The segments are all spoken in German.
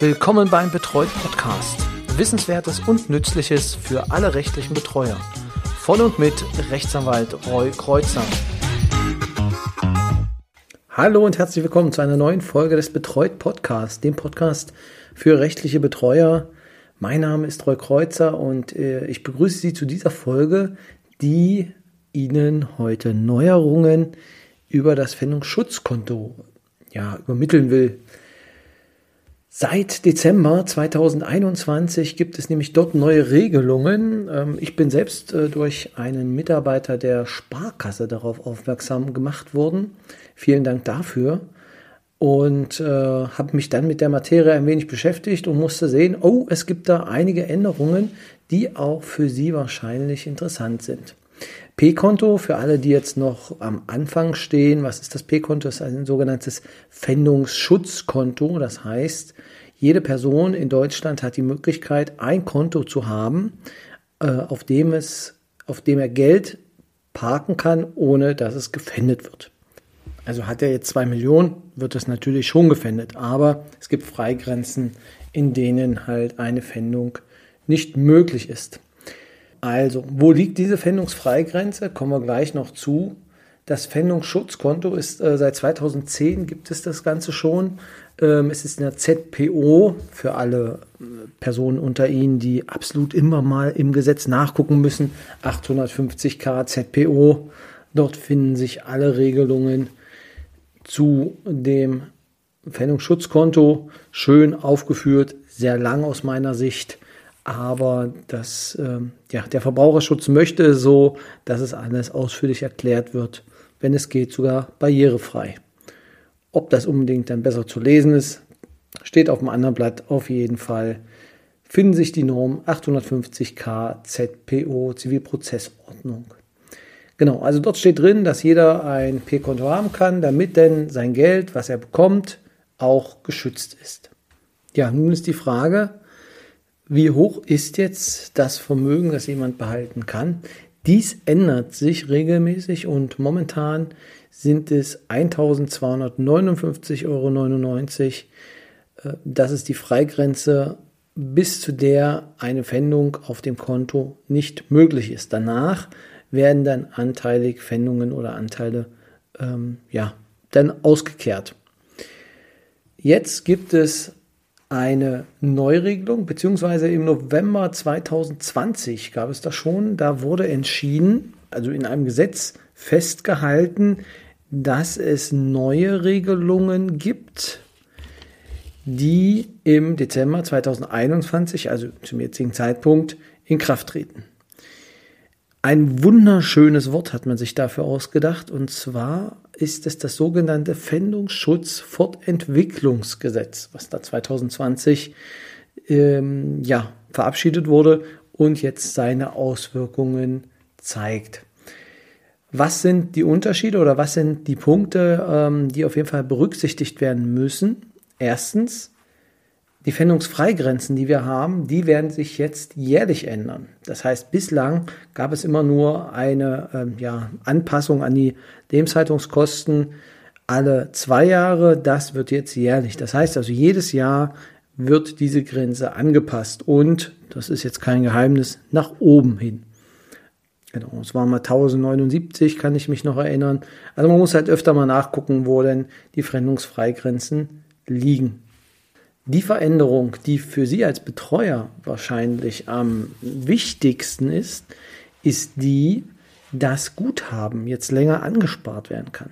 Willkommen beim Betreut Podcast. Wissenswertes und Nützliches für alle rechtlichen Betreuer. Von und mit Rechtsanwalt Roy Kreuzer. Hallo und herzlich willkommen zu einer neuen Folge des Betreut Podcasts, dem Podcast für rechtliche Betreuer. Mein Name ist Roy Kreuzer und äh, ich begrüße Sie zu dieser Folge, die Ihnen heute Neuerungen über das Pfändungsschutzkonto ja, übermitteln will. Seit Dezember 2021 gibt es nämlich dort neue Regelungen. Ähm, ich bin selbst äh, durch einen Mitarbeiter der Sparkasse darauf aufmerksam gemacht worden. Vielen Dank dafür. Und äh, habe mich dann mit der Materie ein wenig beschäftigt und musste sehen, oh, es gibt da einige Änderungen, die auch für Sie wahrscheinlich interessant sind. P-Konto, für alle, die jetzt noch am Anfang stehen, was ist das P-Konto? Das ist ein sogenanntes Pfändungsschutzkonto. Das heißt, jede Person in Deutschland hat die Möglichkeit, ein Konto zu haben, äh, auf dem es, auf dem er Geld parken kann, ohne dass es gefändet wird. Also hat er jetzt zwei Millionen, wird das natürlich schon gefändet, aber es gibt Freigrenzen, in denen halt eine Fändung nicht möglich ist. Also, wo liegt diese Pfändungsfreigrenze? Kommen wir gleich noch zu. Das Pfändungsschutzkonto ist äh, seit 2010 gibt es das Ganze schon. Ähm, es ist in der ZPO für alle äh, Personen unter Ihnen, die absolut immer mal im Gesetz nachgucken müssen. 850k ZPO. Dort finden sich alle Regelungen zu dem Pfändungsschutzkonto schön aufgeführt, sehr lang aus meiner Sicht. Aber das, ähm, ja, der Verbraucherschutz möchte so, dass es alles ausführlich erklärt wird, wenn es geht, sogar barrierefrei. Ob das unbedingt dann besser zu lesen ist, steht auf dem anderen Blatt auf jeden Fall. Finden sich die Norm 850k ZPO Zivilprozessordnung. Genau, also dort steht drin, dass jeder ein P-Konto haben kann, damit denn sein Geld, was er bekommt, auch geschützt ist. Ja, nun ist die Frage, wie hoch ist jetzt das Vermögen, das jemand behalten kann? Dies ändert sich regelmäßig und momentan sind es 1259,99 Euro. Äh, das ist die Freigrenze, bis zu der eine Pfändung auf dem Konto nicht möglich ist. Danach werden dann anteilig Pfändungen oder Anteile ähm, ja, dann ausgekehrt. Jetzt gibt es eine Neuregelung, beziehungsweise im November 2020 gab es das schon. Da wurde entschieden, also in einem Gesetz festgehalten, dass es neue Regelungen gibt, die im Dezember 2021, also zum jetzigen Zeitpunkt, in Kraft treten. Ein wunderschönes Wort hat man sich dafür ausgedacht, und zwar ist es das sogenannte Pfändungsschutzfortentwicklungsgesetz, was da 2020 ähm, ja, verabschiedet wurde und jetzt seine Auswirkungen zeigt. Was sind die Unterschiede oder was sind die Punkte, ähm, die auf jeden Fall berücksichtigt werden müssen? Erstens, die Pfändungsfreigrenzen, die wir haben, die werden sich jetzt jährlich ändern. Das heißt, bislang gab es immer nur eine ähm, ja, Anpassung an die Lebenshaltungskosten alle zwei Jahre. Das wird jetzt jährlich. Das heißt also, jedes Jahr wird diese Grenze angepasst und, das ist jetzt kein Geheimnis, nach oben hin. Genau, es waren mal 1079, kann ich mich noch erinnern. Also man muss halt öfter mal nachgucken, wo denn die Pfändungsfreigrenzen liegen. Die Veränderung, die für Sie als Betreuer wahrscheinlich am wichtigsten ist, ist die, dass Guthaben jetzt länger angespart werden kann.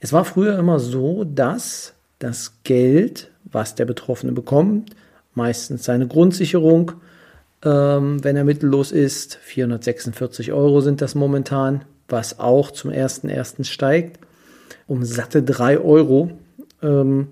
Es war früher immer so, dass das Geld, was der Betroffene bekommt, meistens seine Grundsicherung, ähm, wenn er mittellos ist, 446 Euro sind das momentan, was auch zum 1.1. steigt, um satte 3 Euro ähm,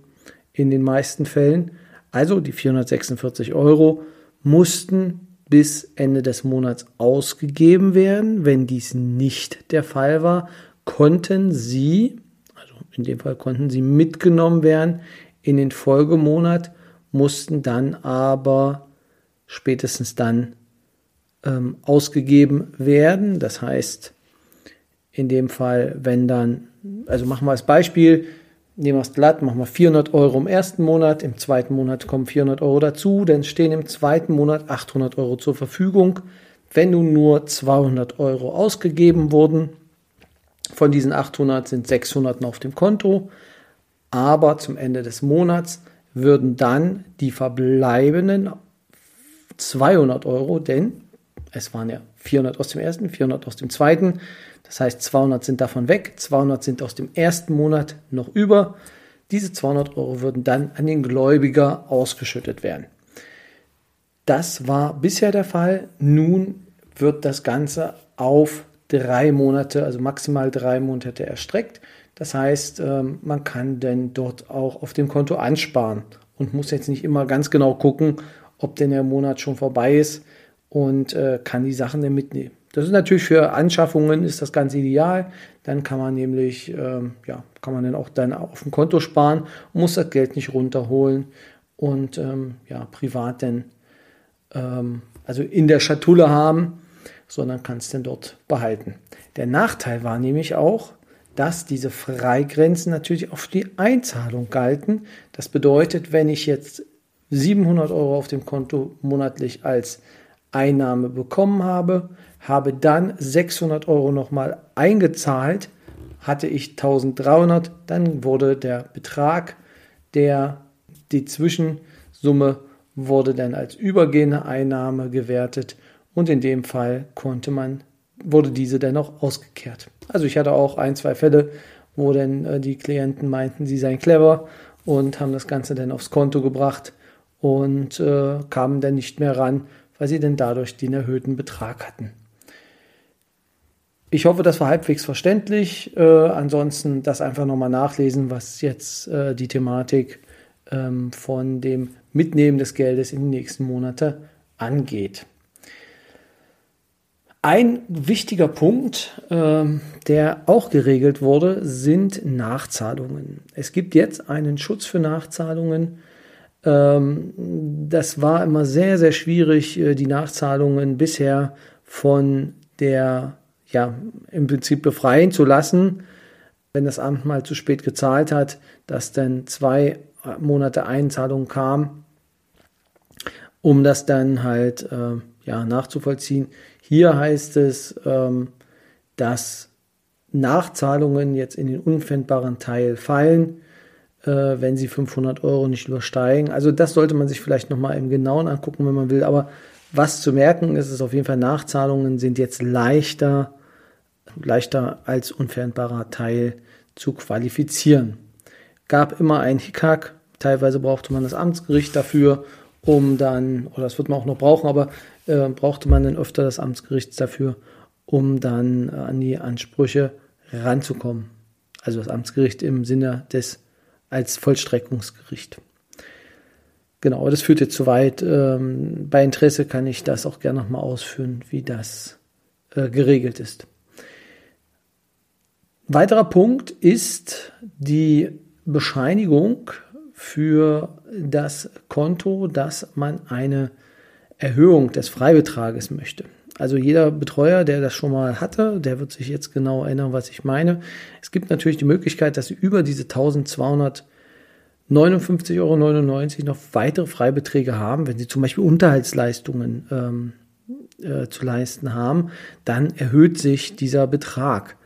in den meisten Fällen. Also die 446 Euro mussten bis Ende des Monats ausgegeben werden. Wenn dies nicht der Fall war, konnten sie, also in dem Fall konnten sie mitgenommen werden in den Folgemonat, mussten dann aber spätestens dann ähm, ausgegeben werden. Das heißt, in dem Fall, wenn dann, also machen wir als Beispiel, nehmen wir es glatt, machen wir 400 Euro im ersten Monat, im zweiten Monat kommen 400 Euro dazu, dann stehen im zweiten Monat 800 Euro zur Verfügung. Wenn nun nur 200 Euro ausgegeben wurden, von diesen 800 sind 600 noch auf dem Konto, aber zum Ende des Monats würden dann die verbleibenden 200 Euro, denn es waren ja 400 aus dem ersten, 400 aus dem zweiten, das heißt 200 sind davon weg, 200 sind aus dem ersten Monat noch über. Diese 200 Euro würden dann an den Gläubiger ausgeschüttet werden. Das war bisher der Fall. Nun wird das Ganze auf drei Monate, also maximal drei Monate erstreckt. Das heißt, ähm, man kann denn dort auch auf dem Konto ansparen und muss jetzt nicht immer ganz genau gucken, ob denn der Monat schon vorbei ist und äh, kann die Sachen dann mitnehmen. Das ist natürlich für Anschaffungen ist das ganz ideal. Dann kann man nämlich, ähm, ja, kann man dann auch dann auf dem Konto sparen muss das Geld nicht runterholen und ähm, ja, privat dann, ähm, also in der Schatulle haben, sondern kann es dann dort behalten. Der Nachteil war nämlich auch, dass diese Freigrenzen natürlich auf die Einzahlung galten. Das bedeutet, wenn ich jetzt 700 Euro auf dem Konto monatlich als Einnahme bekommen habe, habe dann 600 Euro nochmal eingezahlt, hatte ich 1300, dann wurde der Betrag, der die Zwischensumme wurde dann als übergehende Einnahme gewertet und in dem Fall konnte man, wurde diese dann auch ausgekehrt. Also ich hatte auch ein, zwei Fälle, wo dann äh, die Klienten meinten, sie seien clever und haben das Ganze dann aufs Konto gebracht und äh, kamen dann nicht mehr ran, weil sie denn dadurch den erhöhten Betrag hatten. Ich hoffe, das war halbwegs verständlich. Äh, ansonsten das einfach nochmal nachlesen, was jetzt äh, die Thematik ähm, von dem Mitnehmen des Geldes in die nächsten Monate angeht. Ein wichtiger Punkt, ähm, der auch geregelt wurde, sind Nachzahlungen. Es gibt jetzt einen Schutz für Nachzahlungen das war immer sehr, sehr schwierig, äh, die Nachzahlungen bisher von der, ja, im Prinzip befreien zu lassen, wenn das Amt mal zu spät gezahlt hat, dass dann zwei Monate Einzahlung kam, um das dann halt äh, ja, nachzuvollziehen. Hier heißt es, ähm, dass Nachzahlungen jetzt in den unpfändbaren Teil fallen äh, wenn sie 500 Euro nicht übersteigen. Also das sollte man sich vielleicht nochmal im Genauen angucken, wenn man will. Aber was zu merken ist, ist auf jeden Fall, Nachzahlungen sind jetzt leichter, leichter als unveränderbarer Teil zu qualifizieren. Gab immer ein Hickhack, teilweise brauchte man das Amtsgericht dafür, um dann, oder das wird man auch noch brauchen, aber äh, brauchte man dann öfter das Amtsgericht dafür, um dann äh, an die Ansprüche ranzukommen. Also das Amtsgericht im Sinne des als Vollstreckungsgericht. Genau, das führt jetzt zu weit. Ähm, bei Interesse kann ich das auch gerne nochmal ausführen, wie das äh, geregelt ist. Weiterer Punkt ist die Bescheinigung für das Konto, dass man eine Erhöhung des Freibetrages möchte. Also jeder Betreuer, der das schon mal hatte, der wird sich jetzt genau erinnern, was ich meine. Es gibt natürlich die Möglichkeit, dass Sie über diese 1259,99 Euro noch weitere Freibeträge haben, wenn Sie zum Beispiel Unterhaltsleistungen ähm, äh, zu leisten haben, dann erhöht sich dieser Betrag.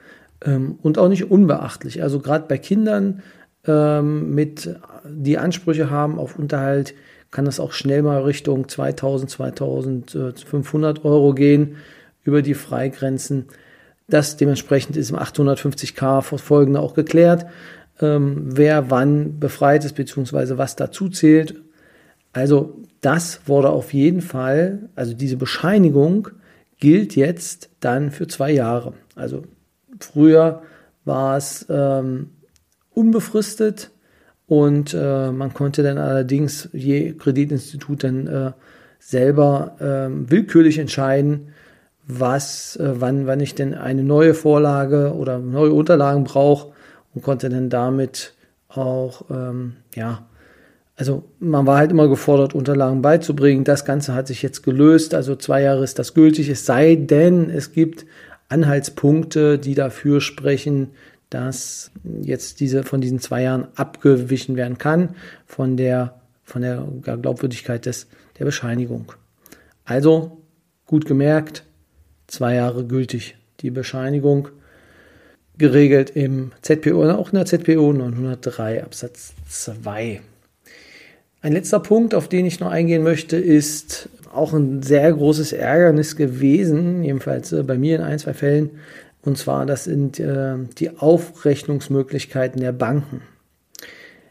Ähm, und auch nicht unbeachtlich. Also gerade bei Kindern ähm, mit, die Ansprüche haben auf Unterhalt, kann das auch schnell mal Richtung 2000, 2500 Euro gehen über die Freigrenzen. Das dementsprechend ist im 850k folgende auch geklärt, ähm, wer wann befreit ist, beziehungsweise was dazu zählt. Also das wurde auf jeden Fall, also diese Bescheinigung gilt jetzt dann für zwei Jahre. Also früher war es ähm, unbefristet, und äh, man konnte dann allerdings je Kreditinstitut dann äh, selber äh, willkürlich entscheiden, was, äh, wann, wann ich denn eine neue Vorlage oder neue Unterlagen brauche und konnte dann damit auch, ähm, ja, also man war halt immer gefordert, Unterlagen beizubringen. Das Ganze hat sich jetzt gelöst. Also zwei Jahre ist das gültig. Es sei denn, es gibt Anhaltspunkte, die dafür sprechen, dass jetzt diese von diesen zwei Jahren abgewichen werden kann von der von der Glaubwürdigkeit des der Bescheinigung. Also gut gemerkt, zwei Jahre gültig die Bescheinigung geregelt im ZPO oder auch in der ZPO 903 Absatz 2. Ein letzter Punkt, auf den ich noch eingehen möchte, ist auch ein sehr großes Ärgernis gewesen, jedenfalls äh, bei mir in ein, zwei Fällen. Und zwar, das sind äh, die Aufrechnungsmöglichkeiten der Banken.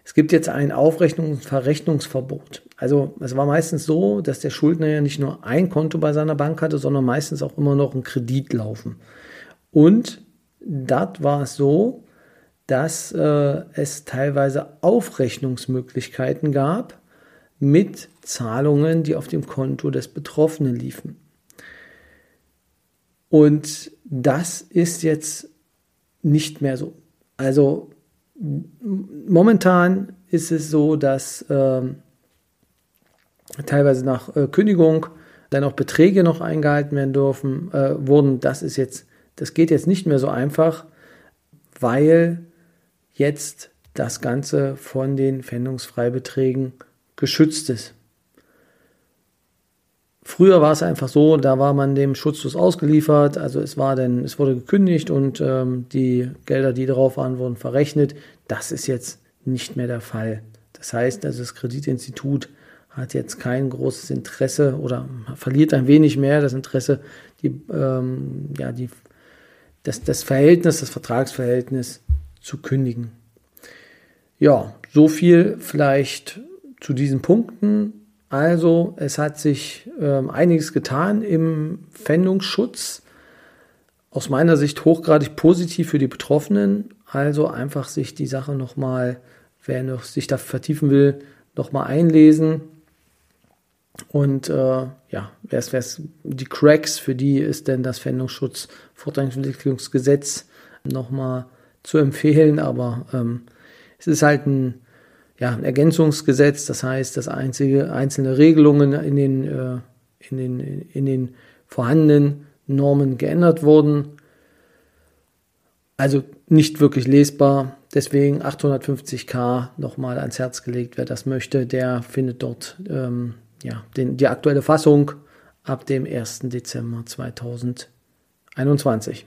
Es gibt jetzt ein Aufrechnungs- und Verrechnungsverbot. Also es war meistens so, dass der Schuldner ja nicht nur ein Konto bei seiner Bank hatte, sondern meistens auch immer noch einen Kredit laufen. Und dort war es so, dass äh, es teilweise Aufrechnungsmöglichkeiten gab mit Zahlungen, die auf dem Konto des Betroffenen liefen. Und das ist jetzt nicht mehr so. Also momentan ist es so, dass äh, teilweise nach äh, Kündigung dann auch Beträge noch eingehalten werden dürfen, äh, wurden. Das ist jetzt, das geht jetzt nicht mehr so einfach, weil jetzt das Ganze von den Pfändungsfreibeträgen geschützt ist. Früher war es einfach so, da war man dem schutzlos ausgeliefert, also es war denn, es wurde gekündigt und ähm, die Gelder, die darauf waren, wurden verrechnet. Das ist jetzt nicht mehr der Fall. Das heißt, also das Kreditinstitut hat jetzt kein großes Interesse oder verliert ein wenig mehr das Interesse, die, ähm, ja, die, das, das Verhältnis, das Vertragsverhältnis zu kündigen. Ja, so viel vielleicht zu diesen Punkten. Also es hat sich ähm, einiges getan im Pfändungsschutz. Aus meiner Sicht hochgradig positiv für die Betroffenen. Also einfach sich die Sache nochmal, wer noch sich da vertiefen will, nochmal einlesen. Und äh, ja, wer es die Cracks, für die ist denn das Pfändungsschutz Fortentwicklungsgesetz nochmal zu empfehlen. Aber ähm, es ist halt ein ja, ein Ergänzungsgesetz, das heißt, dass einzige, einzelne Regelungen in den, äh, in, den, in den vorhandenen Normen geändert wurden. Also nicht wirklich lesbar. Deswegen 850k nochmal ans Herz gelegt. Wer das möchte, der findet dort ähm, ja, den, die aktuelle Fassung ab dem 1. Dezember 2021.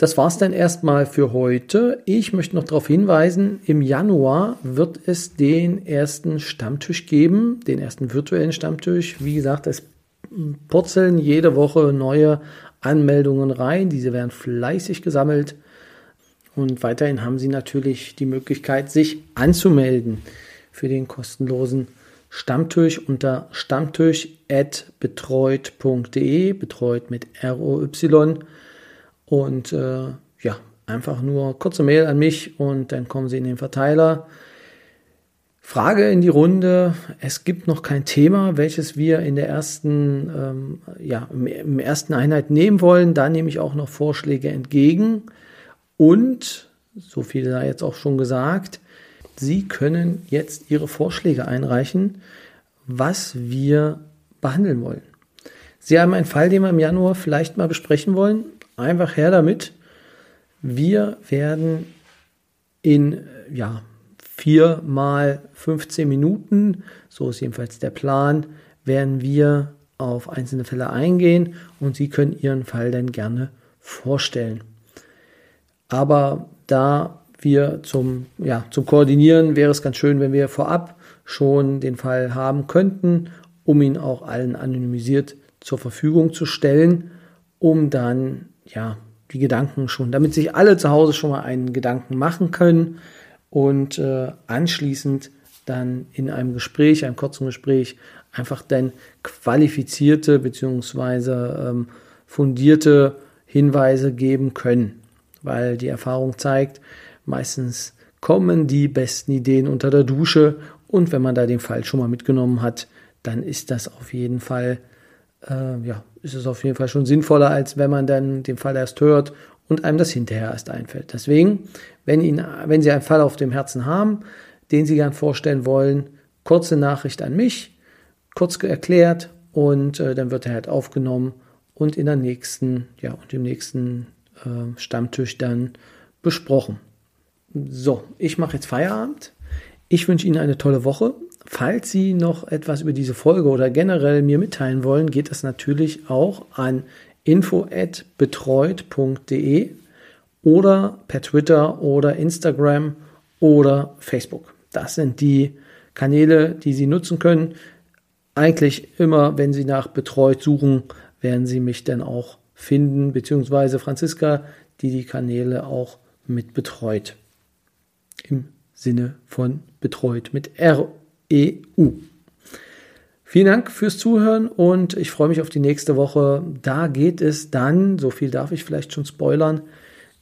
Das war's dann erstmal für heute. Ich möchte noch darauf hinweisen, im Januar wird es den ersten Stammtisch geben, den ersten virtuellen Stammtisch. Wie gesagt, es purzeln jede Woche neue Anmeldungen rein. Diese werden fleißig gesammelt. Und weiterhin haben Sie natürlich die Möglichkeit, sich anzumelden für den kostenlosen Stammtisch unter stammtisch.betreut.de, betreut mit R-O-Y. Und äh, ja, einfach nur kurze Mail an mich und dann kommen Sie in den Verteiler. Frage in die Runde. Es gibt noch kein Thema, welches wir in der ersten, ähm, ja, im, ersten Einheit nehmen wollen. Da nehme ich auch noch Vorschläge entgegen. Und, so viel sei jetzt auch schon gesagt, Sie können jetzt Ihre Vorschläge einreichen, was wir behandeln wollen. Sie haben einen Fall, den wir im Januar vielleicht mal besprechen wollen. Einfach her damit. Wir werden in ja, vier mal 15 Minuten, so ist jedenfalls der Plan, werden wir auf einzelne Fälle eingehen und Sie können Ihren Fall dann gerne vorstellen. Aber da wir zum, ja, zum Koordinieren wäre es ganz schön, wenn wir vorab schon den Fall haben könnten, um ihn auch allen anonymisiert zur Verfügung zu stellen, um dann ja, die Gedanken schon, damit sich alle zu Hause schon mal einen Gedanken machen können und äh, anschließend dann in einem Gespräch, einem kurzen Gespräch, einfach dann qualifizierte bzw. Ähm, fundierte Hinweise geben können. Weil die Erfahrung zeigt, meistens kommen die besten Ideen unter der Dusche und wenn man da den Fall schon mal mitgenommen hat, dann ist das auf jeden Fall äh, ja, ist es auf jeden Fall schon sinnvoller, als wenn man dann den Fall erst hört und einem das hinterher erst einfällt. Deswegen, wenn, Ihnen, wenn Sie einen Fall auf dem Herzen haben, den Sie gern vorstellen wollen, kurze Nachricht an mich, kurz erklärt und äh, dann wird er halt aufgenommen und in der nächsten, ja, und im nächsten äh, Stammtisch dann besprochen. So, ich mache jetzt Feierabend. Ich wünsche Ihnen eine tolle Woche. Falls Sie noch etwas über diese Folge oder generell mir mitteilen wollen, geht das natürlich auch an info@betreut.de oder per Twitter oder Instagram oder Facebook. Das sind die Kanäle, die Sie nutzen können. Eigentlich immer, wenn Sie nach betreut suchen, werden Sie mich dann auch finden, beziehungsweise Franziska, die die Kanäle auch mit betreut. Im Sinne von betreut mit R-E-U. Vielen Dank fürs Zuhören und ich freue mich auf die nächste Woche. Da geht es dann, so viel darf ich vielleicht schon spoilern,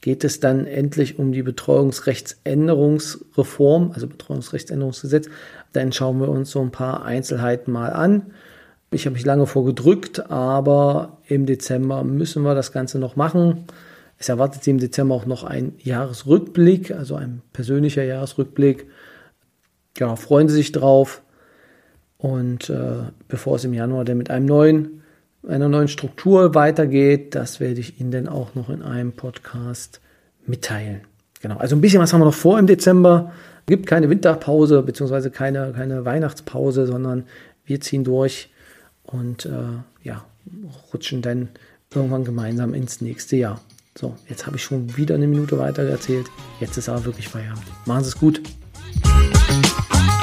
geht es dann endlich um die Betreuungsrechtsänderungsreform, also Betreuungsrechtsänderungsgesetz. Dann schauen wir uns so ein paar Einzelheiten mal an. Ich habe mich lange vorgedrückt, aber im Dezember müssen wir das Ganze noch machen. Es erwartet Sie im Dezember auch noch ein Jahresrückblick, also ein persönlicher Jahresrückblick. Ja, freuen Sie sich drauf. Und äh, bevor es im Januar dann mit einem neuen, einer neuen Struktur weitergeht, das werde ich Ihnen dann auch noch in einem Podcast mitteilen. Genau, also ein bisschen was haben wir noch vor im Dezember. Es gibt keine Winterpause beziehungsweise keine, keine Weihnachtspause, sondern wir ziehen durch und äh, ja, rutschen dann irgendwann gemeinsam ins nächste Jahr. So, jetzt habe ich schon wieder eine Minute weiter erzählt. Jetzt ist aber wirklich Feierabend. Machen Sie es gut. Bye.